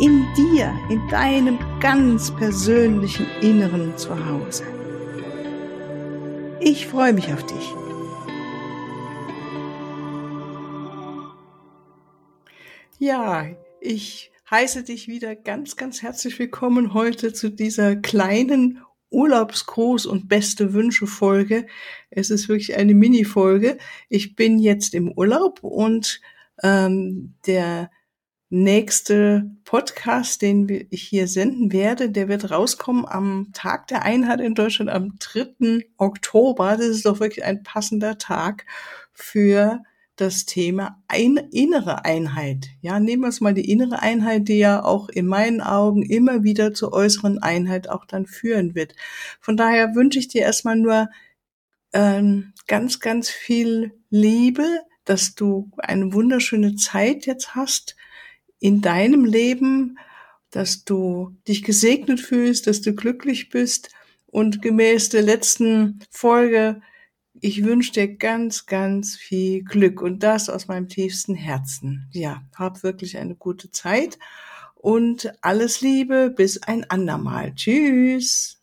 In dir, in deinem ganz persönlichen Inneren zu Hause. Ich freue mich auf dich. Ja, ich heiße dich wieder ganz, ganz herzlich willkommen heute zu dieser kleinen Urlaubsgruß und beste Wünsche Folge. Es ist wirklich eine Mini-Folge. Ich bin jetzt im Urlaub und ähm, der nächste Podcast, den ich hier senden werde, der wird rauskommen am Tag der Einheit in Deutschland am 3. Oktober. Das ist doch wirklich ein passender Tag für das Thema ein, innere Einheit. Ja, nehmen wir uns mal die innere Einheit, die ja auch in meinen Augen immer wieder zur äußeren Einheit auch dann führen wird. Von daher wünsche ich dir erstmal nur ähm, ganz, ganz viel Liebe, dass du eine wunderschöne Zeit jetzt hast in deinem Leben, dass du dich gesegnet fühlst, dass du glücklich bist und gemäß der letzten Folge ich wünsche dir ganz, ganz viel Glück und das aus meinem tiefsten Herzen. Ja, hab wirklich eine gute Zeit und alles Liebe bis ein andermal. Tschüss.